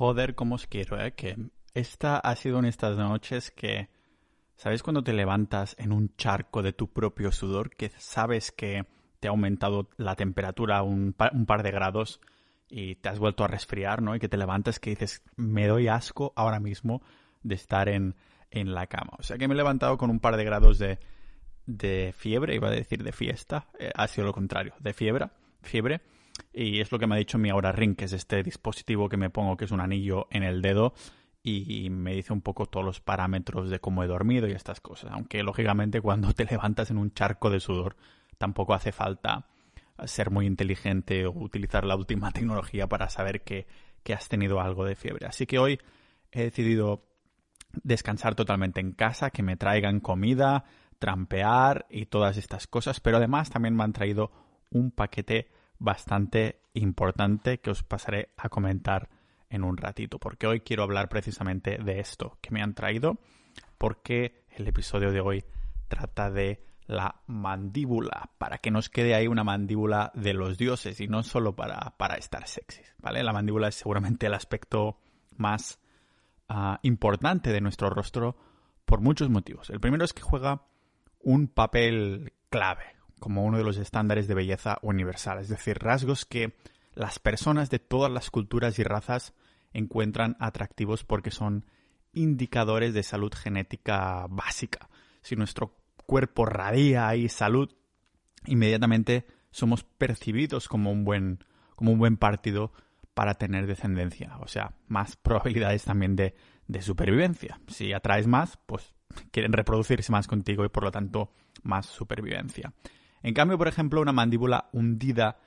Joder, cómo os quiero, ¿eh? Que esta ha sido una de estas noches que, ¿sabes cuando te levantas en un charco de tu propio sudor? Que sabes que te ha aumentado la temperatura un par, un par de grados y te has vuelto a resfriar, ¿no? Y que te levantas que dices, me doy asco ahora mismo de estar en, en la cama. O sea que me he levantado con un par de grados de, de fiebre, iba a decir de fiesta, eh, ha sido lo contrario, de fiebre, fiebre. Y es lo que me ha dicho mi Aura Ring, que es este dispositivo que me pongo, que es un anillo en el dedo, y me dice un poco todos los parámetros de cómo he dormido y estas cosas. Aunque lógicamente cuando te levantas en un charco de sudor, tampoco hace falta ser muy inteligente o utilizar la última tecnología para saber que, que has tenido algo de fiebre. Así que hoy he decidido descansar totalmente en casa, que me traigan comida, trampear y todas estas cosas, pero además también me han traído un paquete bastante importante que os pasaré a comentar en un ratito, porque hoy quiero hablar precisamente de esto que me han traído, porque el episodio de hoy trata de la mandíbula, para que nos quede ahí una mandíbula de los dioses y no solo para, para estar sexys, ¿vale? La mandíbula es seguramente el aspecto más uh, importante de nuestro rostro por muchos motivos. El primero es que juega un papel clave, como uno de los estándares de belleza universal, es decir, rasgos que las personas de todas las culturas y razas encuentran atractivos porque son indicadores de salud genética básica. Si nuestro cuerpo radia y salud, inmediatamente somos percibidos como un buen, como un buen partido para tener descendencia. O sea, más probabilidades también de, de supervivencia. Si atraes más, pues quieren reproducirse más contigo y por lo tanto más supervivencia. En cambio, por ejemplo, una mandíbula hundida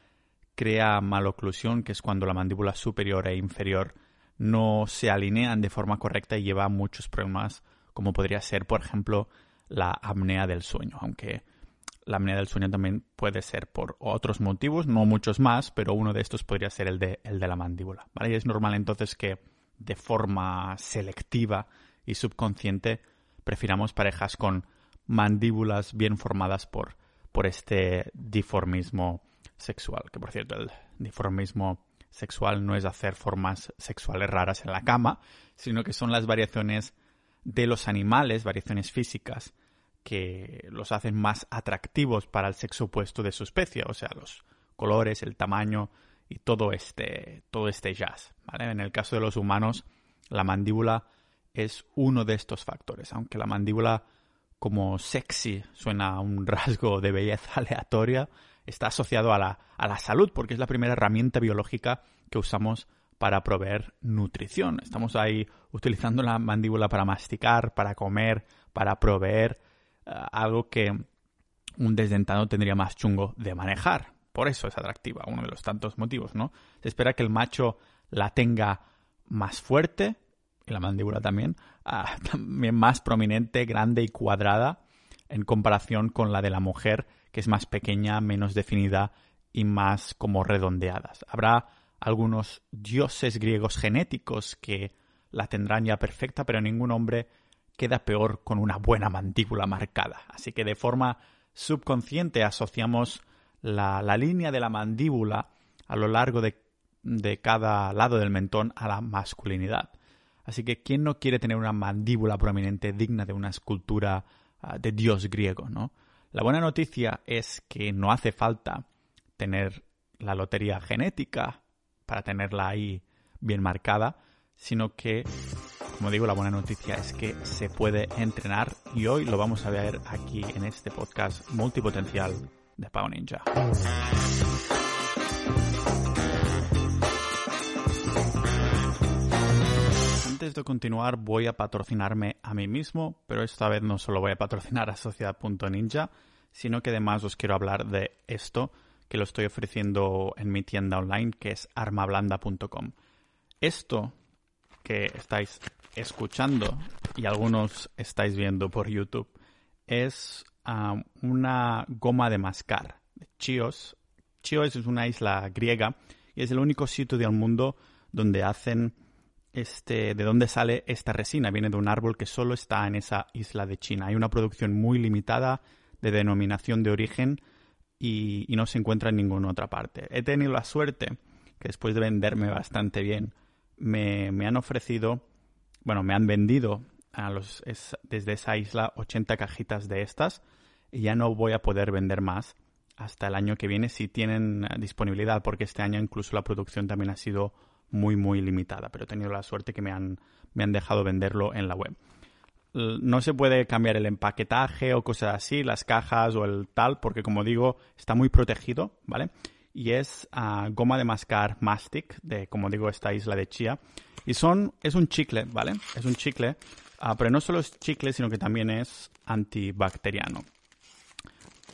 crea maloclusión, que es cuando la mandíbula superior e inferior no se alinean de forma correcta y lleva muchos problemas, como podría ser, por ejemplo, la apnea del sueño, aunque la apnea del sueño también puede ser por otros motivos, no muchos más, pero uno de estos podría ser el de, el de la mandíbula. Y es normal entonces que de forma selectiva y subconsciente prefiramos parejas con mandíbulas bien formadas por, por este diformismo sexual. Que por cierto, el diformismo sexual no es hacer formas sexuales raras en la cama, sino que son las variaciones de los animales, variaciones físicas, que los hacen más atractivos para el sexo opuesto de su especie, o sea, los colores, el tamaño y todo este, todo este jazz. En el caso de los humanos, la mandíbula es uno de estos factores, aunque la mandíbula como sexy suena un rasgo de belleza aleatoria, está asociado a la, a la salud porque es la primera herramienta biológica que usamos para proveer nutrición. Estamos ahí utilizando la mandíbula para masticar, para comer, para proveer eh, algo que un desdentado tendría más chungo de manejar. Por eso es atractiva, uno de los tantos motivos, ¿no? Se espera que el macho la tenga más fuerte, y la mandíbula también, ah, también más prominente, grande y cuadrada en comparación con la de la mujer, que es más pequeña, menos definida y más como redondeadas. Habrá algunos dioses griegos genéticos que la tendrán ya perfecta, pero ningún hombre queda peor con una buena mandíbula marcada. Así que de forma subconsciente asociamos la, la línea de la mandíbula a lo largo de, de cada lado del mentón a la masculinidad. Así que, ¿quién no quiere tener una mandíbula prominente digna de una escultura uh, de dios griego, no? La buena noticia es que no hace falta tener la lotería genética para tenerla ahí bien marcada, sino que, como digo, la buena noticia es que se puede entrenar y hoy lo vamos a ver aquí en este podcast multipotencial de Pau Ninja. De continuar voy a patrocinarme a mí mismo, pero esta vez no solo voy a patrocinar a Sociedad.ninja, sino que además os quiero hablar de esto que lo estoy ofreciendo en mi tienda online que es armablanda.com. Esto que estáis escuchando y algunos estáis viendo por YouTube es um, una goma de mascar Chios. Chios es una isla griega y es el único sitio del mundo donde hacen este, de dónde sale esta resina. Viene de un árbol que solo está en esa isla de China. Hay una producción muy limitada de denominación de origen y, no se encuentra en ninguna otra parte. He tenido la suerte que después de venderme bastante bien me, me han ofrecido, bueno, me han vendido desde esa isla 80 cajitas de estas y ya no voy a poder vender más hasta el año que viene si tienen disponibilidad, porque este año incluso la producción también ha sido muy, muy limitada, pero he tenido la suerte que me han, me han dejado venderlo en la web. No se puede cambiar el empaquetaje o cosas así, las cajas o el tal, porque como digo, está muy protegido, ¿vale? Y es ah, goma de mascar mastic, de como digo, esta isla de Chía. Y son, es un chicle, ¿vale? Es un chicle, ah, pero no solo es chicle, sino que también es antibacteriano.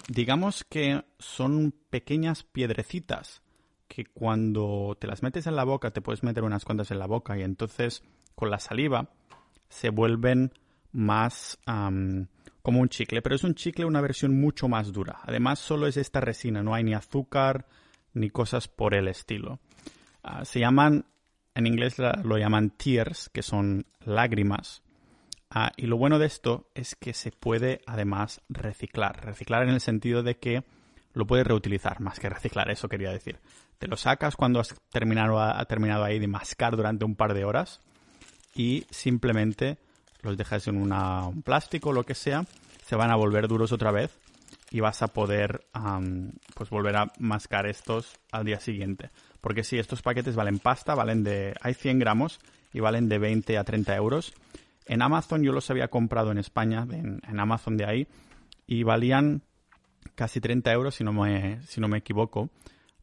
Digamos que son pequeñas piedrecitas que cuando te las metes en la boca, te puedes meter unas cuantas en la boca y entonces con la saliva se vuelven más como un chicle, pero es un chicle una versión mucho más dura. Además solo es esta resina, no hay ni azúcar ni cosas por el estilo. Ah, se llaman, en inglés lo llaman tears, que son lágrimas. Ah, y lo bueno de esto es que se puede además reciclar. Reciclar en el sentido de que lo puedes reutilizar, más que reciclar, eso quería decir. Te lo sacas cuando has terminado, ha terminado ahí de mascar durante un par de horas y simplemente los dejas en un plástico o lo que sea, se van a volver duros otra vez y vas a poder pues volver a mascar estos al día siguiente. Porque si estos paquetes valen pasta, valen de... hay 100 gramos y valen de 20 a 30 euros. En Amazon yo los había comprado en España, en, en Amazon de ahí, y valían casi 30 euros si no me, si no me equivoco.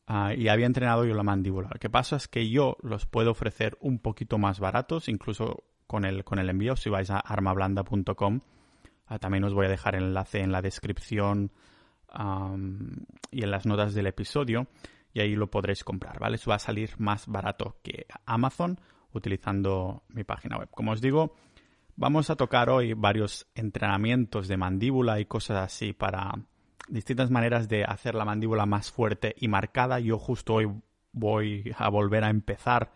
Ah, y había entrenado yo la mandíbula. Lo que pasa es que yo los puedo ofrecer un poquito más baratos, incluso con el, con el envío. Si vais a armablanda.com, ah, también os voy a dejar el enlace en la descripción y en las notas del episodio y ahí lo podréis comprar, ¿vale? Eso va a salir más barato que Amazon utilizando mi página web. Como os digo, vamos a tocar hoy varios entrenamientos de mandíbula y cosas así para distintas maneras de hacer la mandíbula más fuerte y marcada. Yo justo hoy voy a volver a empezar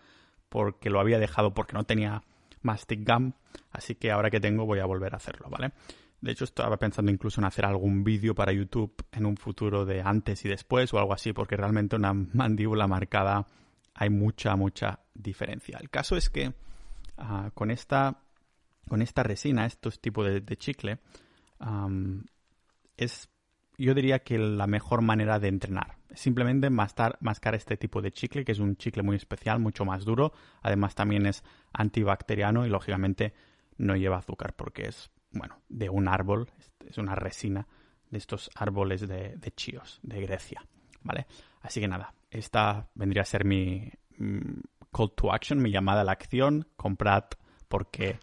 porque lo había dejado porque no tenía mastic gum, así que ahora que tengo voy a volver a hacerlo, ¿vale? De hecho, estaba pensando incluso en hacer algún vídeo para YouTube en un futuro de antes y después o algo así, porque realmente una mandíbula marcada hay mucha, mucha diferencia. El caso es que ah, con, esta, con esta resina, estos tipos de, chicle, es yo diría que la mejor manera de entrenar. es Simplemente mascar, este tipo de chicle, que es un chicle muy especial, mucho más duro. Además también es antibacteriano y lógicamente no lleva azúcar porque es, bueno, de un árbol, es una resina de estos árboles de, de chíos, de Grecia. ¿Vale? Así que nada, esta vendría a ser mi mm, call to action, mi llamada a la acción. Comprad porque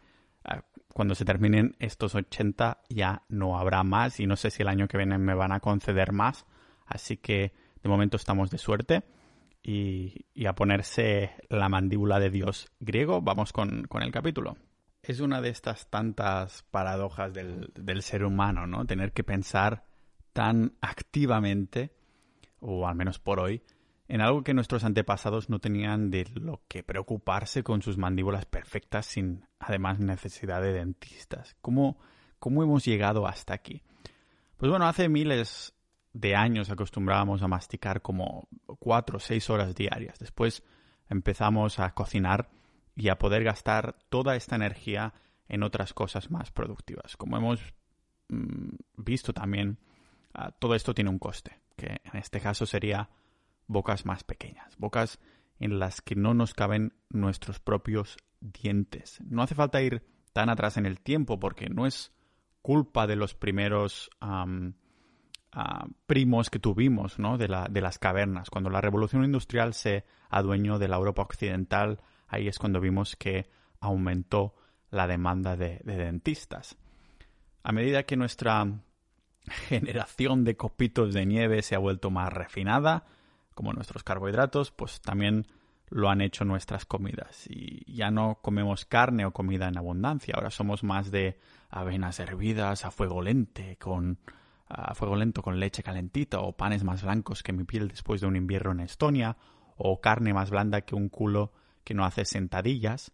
cuando se terminen estos 80 ya no habrá más y no sé si el año que viene me van a conceder más. Así que de momento estamos de suerte. Y, a ponerse la mandíbula de Dios griego, vamos con, el capítulo. Es una de estas tantas paradojas del, del ser humano, ¿no? Tener que pensar tan activamente, o al menos por hoy, en algo que nuestros antepasados no tenían de lo que preocuparse con sus mandíbulas perfectas sin además necesidad de dentistas. ¿Cómo, cómo hemos llegado hasta aquí? Pues bueno, hace miles de años acostumbrábamos a masticar como cuatro o seis horas diarias. Después empezamos a cocinar y a poder gastar toda esta energía en otras cosas más productivas. Como hemos mm, visto también, ah, todo esto tiene un coste, que en este caso sería bocas más pequeñas, bocas en las que no nos caben nuestros propios dientes. No hace falta ir tan atrás en el tiempo porque no es culpa de los primeros primos que tuvimos ¿no? de, las cavernas. Cuando la revolución industrial se adueñó de la Europa occidental, ahí es cuando vimos que aumentó la demanda de dentistas. A medida que nuestra generación de copitos de nieve se ha vuelto más refinada, como nuestros carbohidratos, pues también lo han hecho nuestras comidas. Y ya no comemos carne o comida en abundancia. Ahora somos más de avenas hervidas a fuego lento, con a fuego lento con leche calentita, o panes más blancos que mi piel después de un invierno en Estonia, o carne más blanda que un culo que no hace sentadillas,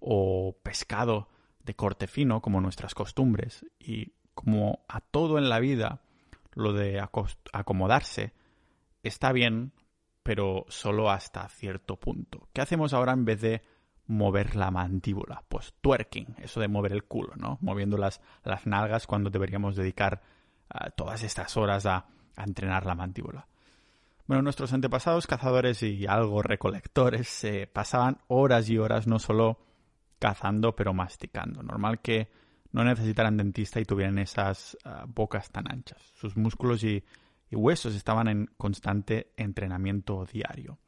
o pescado de corte fino como nuestras costumbres. Y como a todo en la vida, lo de acomodarse está bien, pero solo hasta cierto punto. ¿Qué hacemos ahora en vez de mover la mandíbula, pues twerking, eso de mover el culo, ¿no? Moviendo las, nalgas cuando deberíamos dedicar uh, todas estas horas a, entrenar la mandíbula. Bueno, nuestros antepasados cazadores y algo recolectores se pasaban horas y horas no solo cazando, pero masticando. Normal que no necesitaran dentista y tuvieran esas uh, bocas tan anchas. Sus músculos y, y huesos estaban en constante entrenamiento diario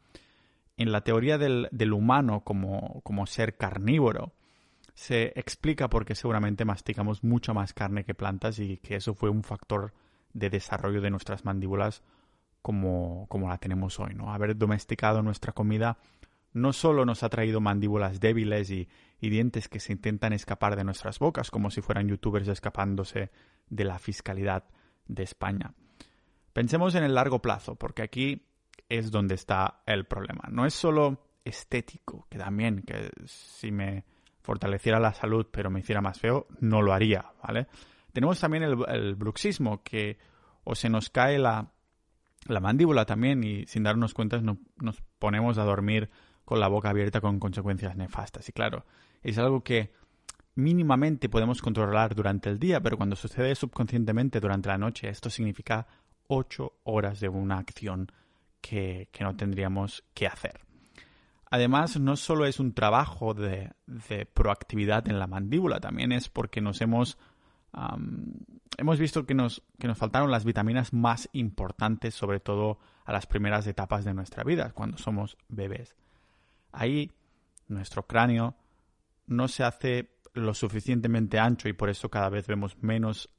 en la teoría del, humano como, ser carnívoro, se explica por qué seguramente masticamos mucha más carne que plantas y que eso fue un factor de desarrollo de nuestras mandíbulas como, la tenemos hoy. ¿no? Haber domesticado nuestra comida no solo nos ha traído mandíbulas débiles y, dientes que se intentan escapar de nuestras bocas, como si fueran youtubers escapándose de la fiscalidad de España. Pensemos en el largo plazo, porque aquí es donde está el problema. No es solo estético, que también, que si me fortaleciera la salud pero me hiciera más feo, no lo haría, ¿vale? Tenemos también el, bruxismo, que o se nos cae la, la mandíbula también y sin darnos cuenta no, nos ponemos a dormir con la boca abierta con consecuencias nefastas. Y claro, es algo que mínimamente podemos controlar durante el día, pero cuando sucede subconscientemente durante la noche, esto significa ocho horas de una acción que, no tendríamos que hacer. Además, no solo es un trabajo de, proactividad en la mandíbula, también es porque nos hemos, hemos visto que nos, que nos faltaron las vitaminas más importantes, sobre todo a las primeras etapas de nuestra vida, cuando somos bebés. Ahí nuestro cráneo no se hace lo suficientemente ancho y por eso cada vez vemos menos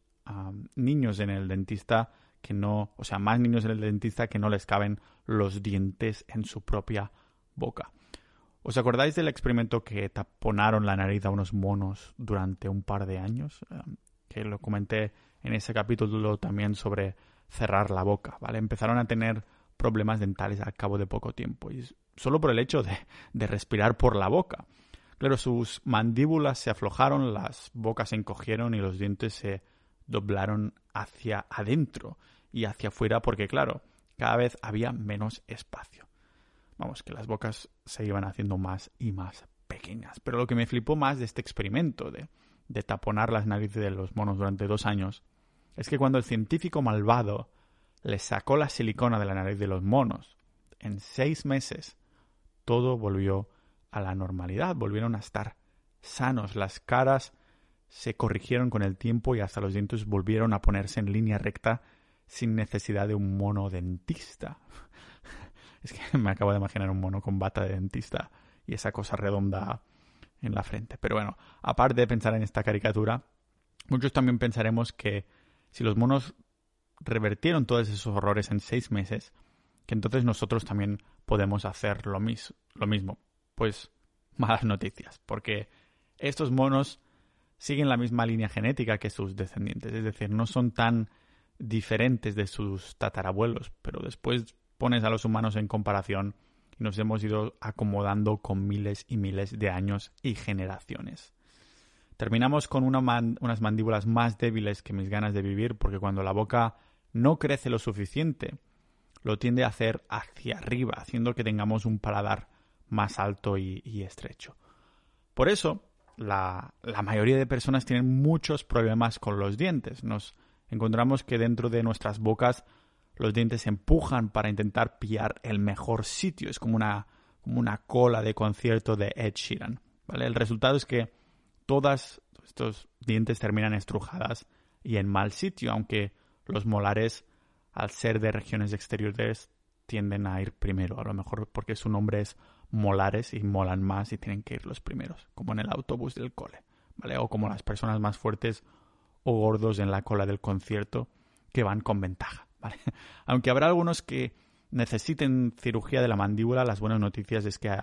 niños en el dentista que no, o sea, más niños en el dentista que no les caben los dientes en su propia boca. ¿Os acordáis del experimento que taponaron la nariz a unos monos durante un par de años? Em, que lo comenté en ese capítulo también sobre cerrar la boca, ¿vale? Empezaron a tener problemas dentales al cabo de poco tiempo y solo por el hecho de, de respirar por la boca. Claro, sus mandíbulas se aflojaron, las bocas se encogieron y los dientes se doblaron hacia adentro y hacia afuera porque, claro, cada vez había menos espacio. Vamos, que las bocas se iban haciendo más y más pequeñas. Pero lo que me flipó más de este experimento de, de taponar las narices de los monos durante dos años es que cuando el científico malvado le sacó la silicona de la nariz de los monos, en seis meses todo volvió a la normalidad, volvieron a estar sanos, las caras se corrigieron con el tiempo y hasta los dientes volvieron a ponerse en línea recta sin necesidad de un mono dentista. Es que me acabo de imaginar un mono con bata de dentista y esa cosa redonda en la frente. Pero bueno, aparte de pensar en esta caricatura, muchos también pensaremos que si los monos revertieron todos esos horrores en seis meses, que entonces nosotros también podemos hacer lo, lo mismo. Pues malas noticias, porque estos monos siguen la misma línea genética que sus descendientes, es decir, no son tan diferentes de sus tatarabuelos, pero después pones a los humanos en comparación y nos hemos ido acomodando con miles y miles de años y generaciones. Terminamos con unas mandíbulas más débiles que mis ganas de vivir porque cuando la boca no crece lo suficiente, lo tiende a hacer hacia arriba, haciendo que tengamos un paladar más alto y, estrecho. Por eso, la, la, mayoría de personas tienen muchos problemas con los dientes. Nos encontramos que dentro de nuestras bocas los dientes se empujan para intentar pillar el mejor sitio. Es como una, como una cola de concierto de Ed Sheeran. ¿vale? El resultado es que todos estos dientes terminan estrujadas y en mal sitio, aunque los molares, al ser de regiones exteriores, tienden a ir primero. A lo mejor porque su nombre es molares y molan más y tienen que ir los primeros, como en el autobús del cole, ¿vale? O como las personas más fuertes o gordos en la cola del concierto que van con ventaja, ¿vale? Aunque habrá algunos que necesiten cirugía de la mandíbula, las buenas noticias es que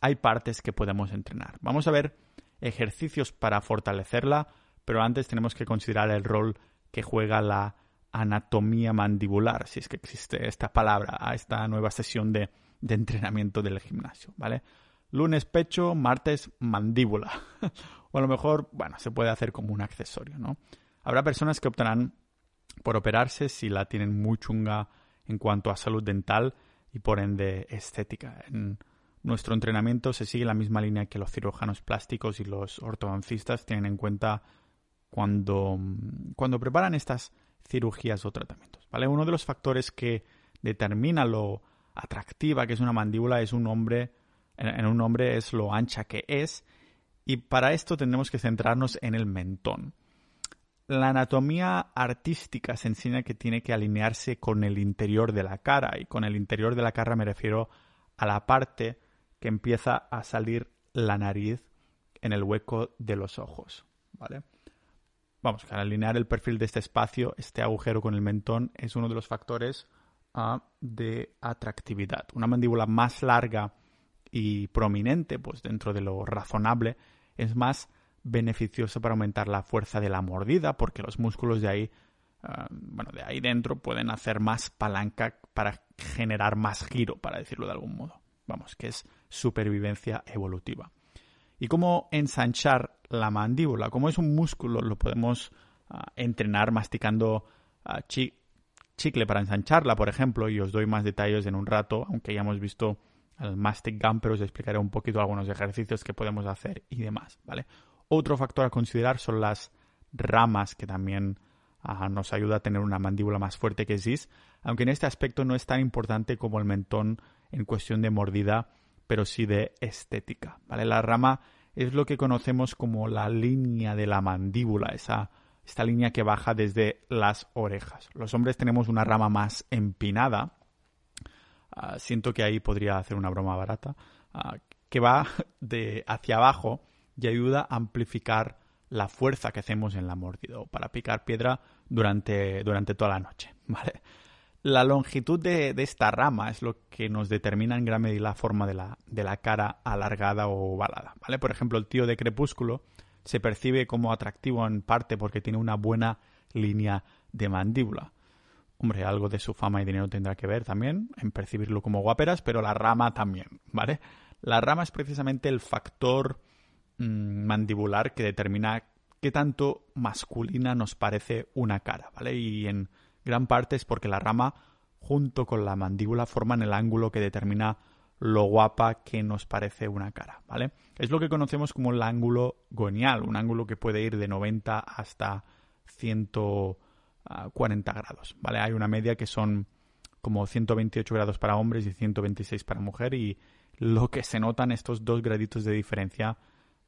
hay partes que podemos entrenar. Vamos a ver ejercicios para fortalecerla, pero antes tenemos que considerar el rol que juega la anatomía mandibular, si es que existe esta palabra, a esta nueva sesión de de entrenamiento del gimnasio, ¿vale? Lunes pecho, martes mandíbula. o a lo mejor, bueno, se puede hacer como un accesorio, ¿no? Habrá personas que optarán por operarse si la tienen muy chunga en cuanto a salud dental y por ende estética. En nuestro entrenamiento se sigue la misma línea que los cirujanos plásticos y los ortodoncistas tienen en cuenta cuando, cuando preparan estas cirugías o tratamientos. ¿vale? Uno de los factores que determina lo atractiva que es una mandíbula es un hombre, en un hombre es lo ancha que es y para esto tendremos que centrarnos en el mentón. La anatomía artística se enseña que tiene que alinearse con el interior de la cara y con el interior de la cara me refiero a la parte que empieza a salir la nariz en el hueco de los ojos, ¿vale? Vamos, que al alinear el perfil de este espacio, este agujero con el mentón es uno de los factores uh, de atractividad. Una mandíbula más larga y prominente, pues dentro de lo razonable, es más beneficiosa para aumentar la fuerza de la mordida, porque los músculos de ahí, uh, bueno, de ahí dentro pueden hacer más palanca para generar más giro, para decirlo de algún modo. Vamos, que es supervivencia evolutiva. ¿Y cómo ensanchar la mandíbula? Como es un músculo, lo podemos uh, entrenar masticando uh, chicle para ensancharla, por ejemplo, y os doy más detalles en un rato, aunque ya hemos visto el Mastic Gun, pero os explicaré un poquito algunos ejercicios que podemos hacer y demás, ¿vale? Otro factor a considerar son las ramas, que también uh, nos ayuda a tener una mandíbula más fuerte que Sis, aunque en este aspecto no es tan importante como el mentón en cuestión de mordida pero sí de estética. ¿vale? La rama es lo que conocemos como la línea de la mandíbula, esa, esta línea que baja desde las orejas. Los hombres tenemos una rama más empinada. Uh, siento que ahí podría hacer una broma barata. Uh, que va de hacia abajo y ayuda a amplificar la fuerza que hacemos en la mordida o para picar piedra durante, durante toda la noche. ¿vale? La longitud de, esta rama es lo que nos determina en gran medida la forma de la, de la cara alargada o ovalada. ¿vale? Por ejemplo, el tío de Crepúsculo se percibe como atractivo en parte porque tiene una buena línea de mandíbula. Hombre, algo de su fama y dinero tendrá que ver también en percibirlo como guaperas, pero la rama también, ¿vale? La rama es precisamente el factor mandibular que determina qué tanto masculina nos parece una cara, ¿vale? Y en gran parte es porque la rama junto con la mandíbula forman el ángulo que determina lo guapa que nos parece una cara, ¿vale? Es lo que conocemos como el ángulo gonial, un ángulo que puede ir de 90 hasta 140 grados, ¿vale? Hay una media que son como 128 grados para hombres y 126 para mujer y lo que se notan estos dos graditos de diferencia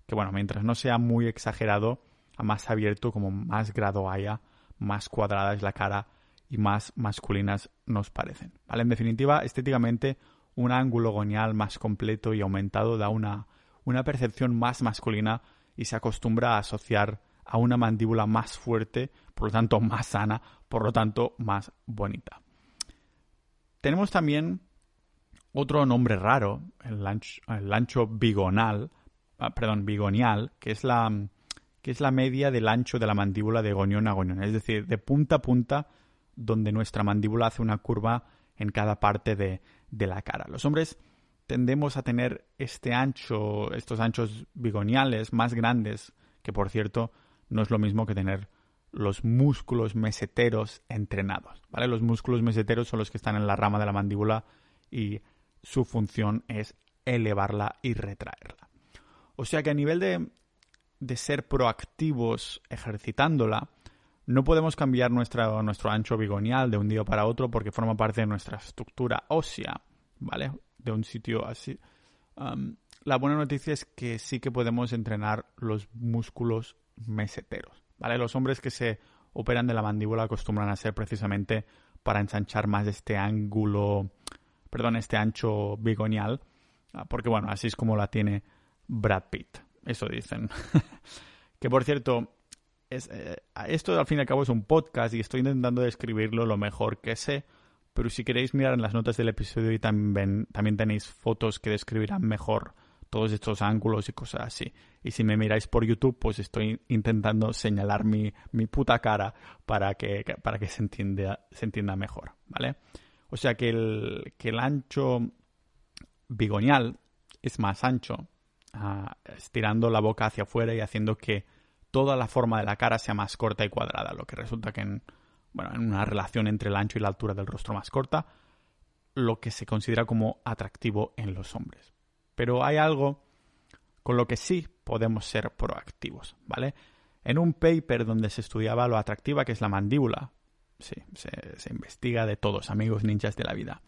que bueno, mientras no sea muy exagerado, a más abierto como más grado haya, más cuadrada es la cara y más masculinas nos parecen. ¿vale? En definitiva, estéticamente, un ángulo gonial más completo y aumentado da una, una percepción más masculina y se acostumbra a asociar a una mandíbula más fuerte, por lo tanto más sana, por lo tanto más bonita. Tenemos también otro nombre raro, el ancho, el ancho bigonal, perdón, bigonial, que es la que es la media del ancho de la mandíbula de gonión a gonión, es decir, de punta a punta donde nuestra mandíbula hace una curva en cada parte de, la cara. Los hombres tendemos a tener este ancho, estos anchos bigoniales más grandes, que por cierto no es lo mismo que tener los músculos meseteros entrenados, ¿vale? Los músculos meseteros son los que están en la rama de la mandíbula y su función es elevarla y retraerla. O sea que a nivel de, de ser proactivos ejercitándola, no podemos cambiar nuestro ancho bigonial de un día para otro porque forma parte de nuestra estructura ósea, ¿vale? De un sitio así. la buena noticia es que sí que podemos entrenar los músculos meseteros, ¿vale? Los hombres que se operan de la mandíbula acostumbran a ser precisamente para ensanchar más este ángulo, perdón, este ancho bigonial, ah, porque bueno, así es como la tiene Brad Pitt, eso dicen. que por cierto, eh, esto al fin y al cabo es un podcast y estoy intentando describirlo lo mejor que sé, pero si queréis mirar en las notas del episodio y también, también tenéis fotos que describirán mejor todos estos ángulos y cosas así. Y si me miráis por YouTube, pues estoy intentando señalar mi, mi puta cara para que, para que se, entienda, se entienda mejor, ¿vale? O sea que el, que el ancho bigonial es más ancho, estirando la boca hacia afuera y haciendo que toda la forma de la cara sea más corta y cuadrada, lo que resulta que en, bueno, en una relación entre el ancho y la altura del rostro más corta, lo que se considera como atractivo en los hombres. Pero hay algo con lo que sí podemos ser proactivos, ¿vale? En un paper donde se estudiaba lo atractiva que es la mandíbula, sí, se, se investiga de todos, amigos ninjas de la vida,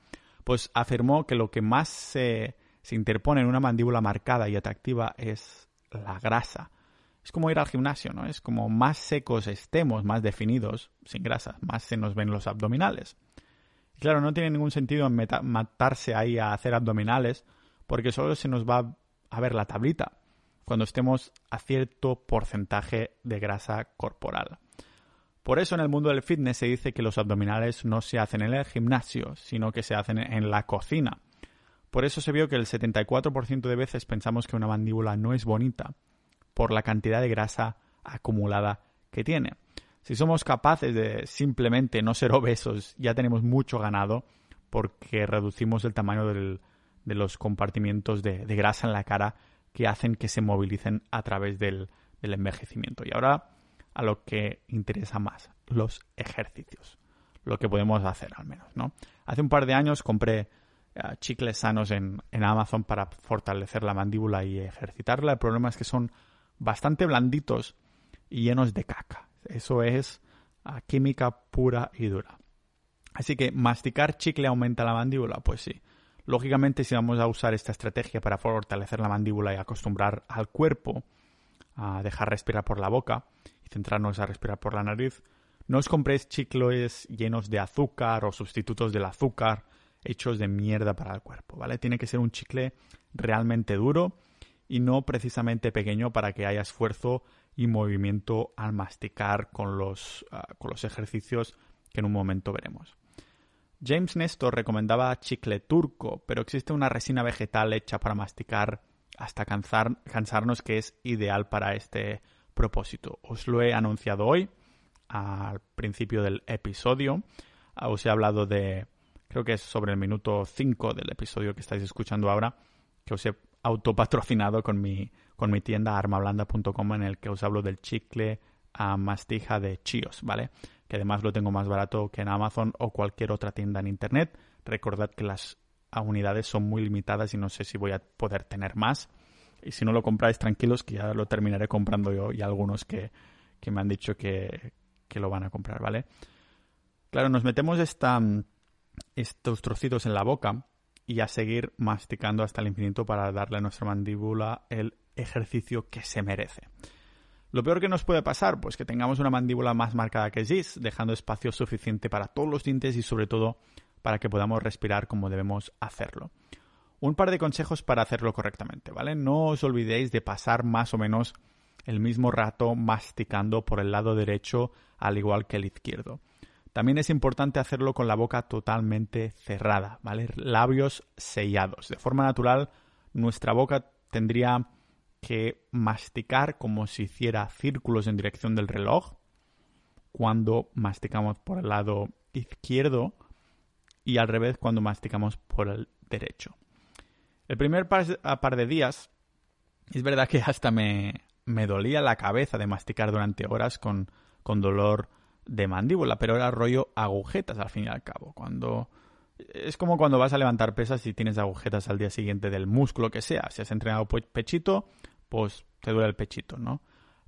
pues afirmó que lo que más se, se interpone en una mandíbula marcada y atractiva es la grasa. Es como ir al gimnasio, ¿no? Es como más secos estemos, más definidos, sin grasa, más se nos ven los abdominales. Y claro, no tiene ningún sentido matarse ahí a hacer abdominales porque solo se nos va a ver la tablita cuando estemos a cierto porcentaje de grasa corporal. Por eso en el mundo del fitness se dice que los abdominales no se hacen en el gimnasio, sino que se hacen en la cocina. Por eso se vio que el 74% de veces pensamos que una mandíbula no es bonita por la cantidad de grasa acumulada que tiene. Si somos capaces de simplemente no ser obesos, ya tenemos mucho ganado porque reducimos el tamaño de los compartimientos de, grasa en la cara que hacen que se movilicen a través del, del envejecimiento. Y ahora a lo que interesa más, los ejercicios. Lo que podemos hacer al menos, ¿no? Hace un par de años compré chicles sanos en, en, Amazon para fortalecer la mandíbula y ejercitarla. El problema es que son bastante blanditos y llenos de caca. Eso es química pura y dura. Así que masticar chicle aumenta la mandíbula, pues sí. Lógicamente, si vamos a usar esta estrategia para fortalecer la mandíbula y acostumbrar al cuerpo a dejar respirar por la boca y centrarnos a respirar por la nariz, no os compréis chicles llenos de azúcar o sustitutos del azúcar hechos de mierda para el cuerpo, ¿vale? Tiene que ser un chicle realmente duro y no precisamente pequeño para que haya esfuerzo y movimiento al masticar con los, ah, con los ejercicios que en un momento veremos. James Nestor recomendaba chicle turco, pero existe una resina vegetal hecha para masticar hasta cansar, cansarnos que es ideal para este propósito. Os lo he anunciado hoy al principio del episodio. Ah, os he hablado de creo que es sobre el minuto 5 del episodio que estáis escuchando ahora, que os he autopatrocinado con mi, con mi tienda armablanda.com en el que os hablo del chicle a mastija de Chios, ¿vale? Que además lo tengo más barato que en Amazon o cualquier otra tienda en Internet. Recordad que las unidades son muy limitadas y no sé si voy a poder tener más. Y si no lo compráis, tranquilos, que ya lo terminaré comprando yo y algunos que, que me han dicho que, que lo van a comprar, ¿vale? Claro, nos metemos esta estos trocitos en la boca y a seguir masticando hasta el infinito para darle a nuestra mandíbula el ejercicio que se merece. Lo peor que nos puede pasar, pues que tengamos una mandíbula más marcada que Gis, dejando espacio suficiente para todos los dientes y sobre todo para que podamos respirar como debemos hacerlo. Un par de consejos para hacerlo correctamente, ¿vale? No os olvidéis de pasar más o menos el mismo rato masticando por el lado derecho al igual que el izquierdo. También es importante hacerlo con la boca totalmente cerrada, ¿vale? Labios sellados. De forma natural, nuestra boca tendría que masticar como si hiciera círculos en dirección del reloj cuando masticamos por el lado izquierdo y al revés cuando masticamos por el derecho. El primer par, de días es verdad que hasta me, me dolía la cabeza de masticar durante horas con, con dolor de mandíbula, pero era rollo agujetas al fin y al cabo. Cuando es como cuando vas a levantar pesas y tienes agujetas al día siguiente del músculo que sea. Si has entrenado pechito, pues te duele el pechito, ¿no?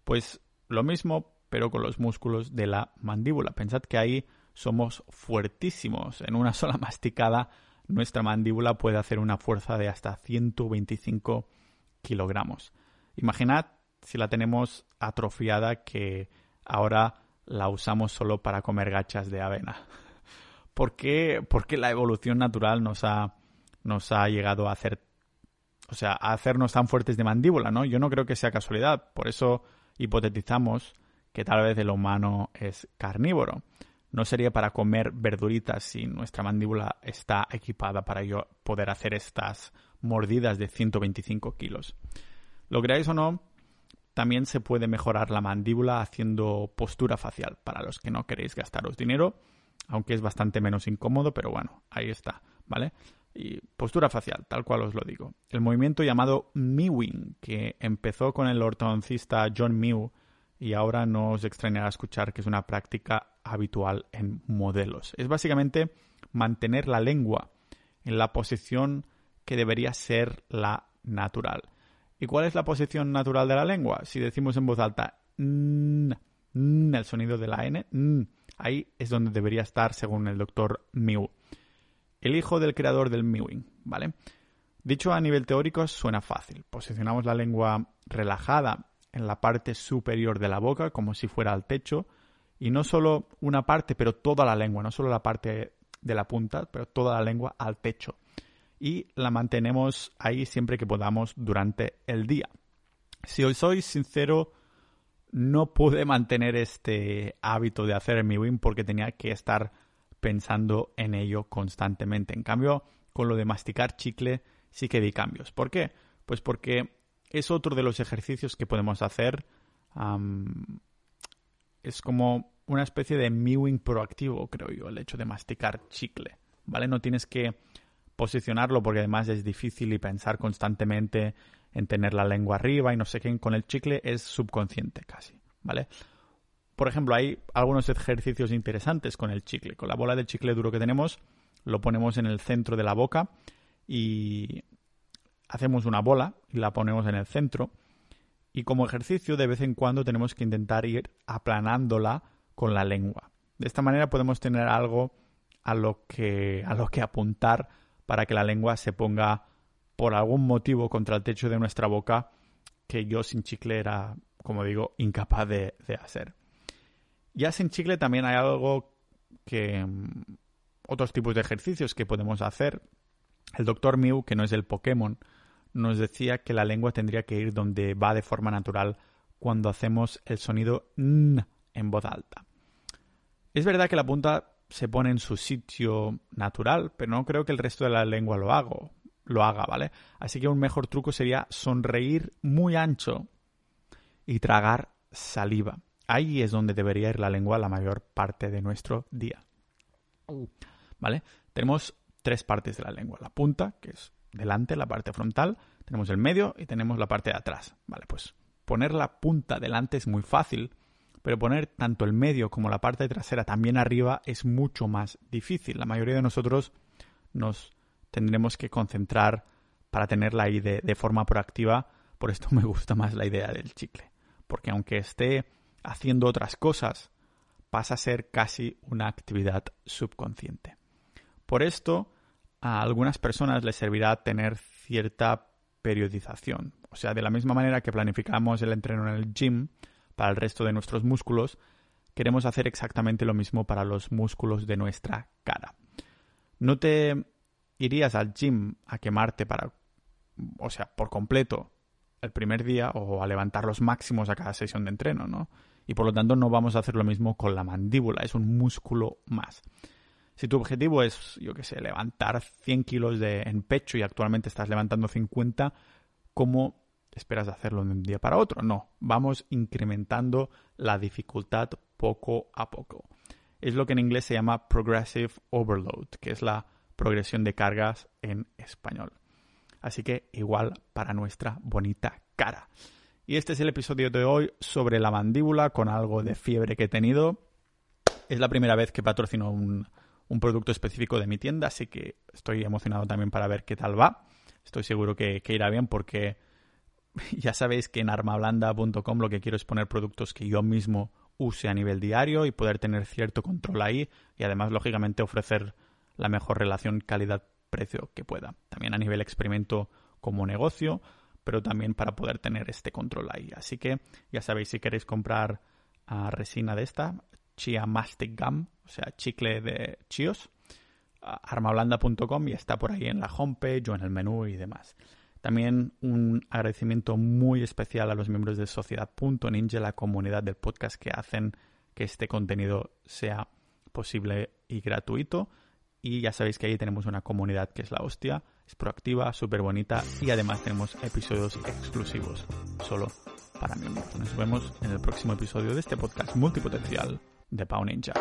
Pues lo mismo, pero con los músculos de la mandíbula. Pensad que ahí somos fuertísimos. En una sola masticada, nuestra mandíbula puede hacer una fuerza de hasta 125 kilogramos. Imaginad si la tenemos atrofiada que ahora la usamos solo para comer gachas de avena. ¿Por qué, la evolución natural nos ha, nos ha llegado a hacer, o sea, a hacernos tan fuertes de mandíbula, ¿no? Yo no creo que sea casualidad. Por eso hipotetizamos que tal vez el humano es carnívoro. No sería para comer verduritas si nuestra mandíbula está equipada para yo poder hacer estas mordidas de 125 kilos. Lo creáis o no, también se puede mejorar la mandíbula haciendo postura facial para los que no queréis gastaros dinero, aunque es bastante menos incómodo, pero bueno, ahí está, ¿vale? Y postura facial, tal cual os lo digo. El movimiento llamado Mewing, que empezó con el ortodoncista John Mew y ahora no os extrañará escuchar que es una práctica habitual en modelos. Es básicamente mantener la lengua en la posición que debería ser la natural. ¿Y cuál es la posición natural de la lengua? Si decimos en voz alta n, el sonido de la n, ahí es donde debería estar según el doctor Mew, el hijo del creador del mewing, ¿vale? Dicho a nivel teórico suena fácil. Posicionamos la lengua relajada en la parte superior de la boca como si fuera al techo y no solo una parte, pero toda la lengua, no solo la parte de la punta, pero toda la lengua al techo. Y la mantenemos ahí siempre que podamos durante el día. Si hoy soy sincero, no pude mantener este hábito de hacer mi win porque tenía que estar pensando en ello constantemente. En cambio, con lo de masticar chicle sí que di cambios. ¿Por qué? Pues porque es otro de los ejercicios que podemos hacer. es como una especie de mewing proactivo, creo yo, el hecho de masticar chicle. ¿Vale? No tienes que posicionarlo porque además es difícil y pensar constantemente en tener la lengua arriba y no sé qué. Con el chicle es subconsciente casi. ¿Vale? Por ejemplo, hay algunos ejercicios interesantes con el chicle. Con la bola de chicle duro que tenemos, lo ponemos en el centro de la boca y hacemos una bola y la ponemos en el centro. Y como ejercicio, de vez en cuando tenemos que intentar ir aplanándola con la lengua. De esta manera podemos tener algo a lo que, a lo que apuntar para que la lengua se ponga por algún motivo contra el techo de nuestra boca que yo sin chicle era, como digo, incapaz de, hacer. Ya sin chicle también hay algo que... Mm, otros tipos de ejercicios que podemos hacer el doctor Mew, que no es el Pokémon, nos decía que la lengua tendría que ir donde va de forma natural cuando hacemos el sonido n en voz alta. Es verdad que la punta se pone en su sitio natural, pero no creo que el resto de la lengua lo haga, lo haga, ¿vale? Así que un mejor truco sería sonreír muy ancho y tragar saliva. Ahí es donde debería ir la lengua la mayor parte de nuestro día. ¿Vale? Tenemos tres partes de la lengua. La punta, que es delante, la parte frontal, tenemos el medio y tenemos la parte de atrás. Vale, pues poner la punta delante es muy fácil, pero poner tanto el medio como la parte trasera también arriba es mucho más difícil. La mayoría de nosotros nos tendremos que concentrar para tenerla ahí de, de forma proactiva. Por esto me gusta más la idea del chicle. Porque aunque esté haciendo otras cosas, pasa a ser casi una actividad subconsciente. Por esto, a algunas personas les servirá tener cierta periodización. O sea, de la misma manera que planificamos el entreno en el gym para el resto de nuestros músculos, queremos hacer exactamente lo mismo para los músculos de nuestra cara. No te irías al gym a quemarte para, o sea, por completo el primer día o a levantar los máximos a cada sesión de entreno, ¿no? Y por lo tanto no vamos a hacer lo mismo con la mandíbula, es un músculo más. Si tu objetivo es, yo qué sé, levantar 100 kilos de, en pecho y actualmente estás levantando 50, ¿cómo esperas hacerlo de un día para otro? No, vamos incrementando la dificultad poco a poco. Es lo que en inglés se llama progressive overload, que es la progresión de cargas en español. Así que igual para nuestra bonita cara. Y este es el episodio de hoy sobre la mandíbula con algo de fiebre que he tenido. Es la primera vez que patrocino un, un producto específico de mi tienda, así que estoy emocionado también para ver qué tal va. Estoy seguro que, irá bien porque ya sabéis que en armablanda.com lo que quiero es poner productos que yo mismo use a nivel diario y poder tener cierto control ahí y además, lógicamente, ofrecer la mejor relación calidad-precio que pueda. También a nivel experimento como negocio, pero también para poder tener este control ahí. Así que ya sabéis, si queréis comprar resina de esta, Chia Mastic Gum, o sea, chicle de chios, armablanda.com y está por ahí en la homepage o en el menú y demás. También un agradecimiento muy especial a los miembros de Sociedad.ninja, la comunidad del podcast que hacen que este contenido sea posible y gratuito. Y ya sabéis que ahí tenemos una comunidad que es la hostia, es proactiva, súper bonita y además tenemos episodios exclusivos solo para miembros. Nos vemos en el próximo episodio de este podcast multipotencial de Pau Ninja.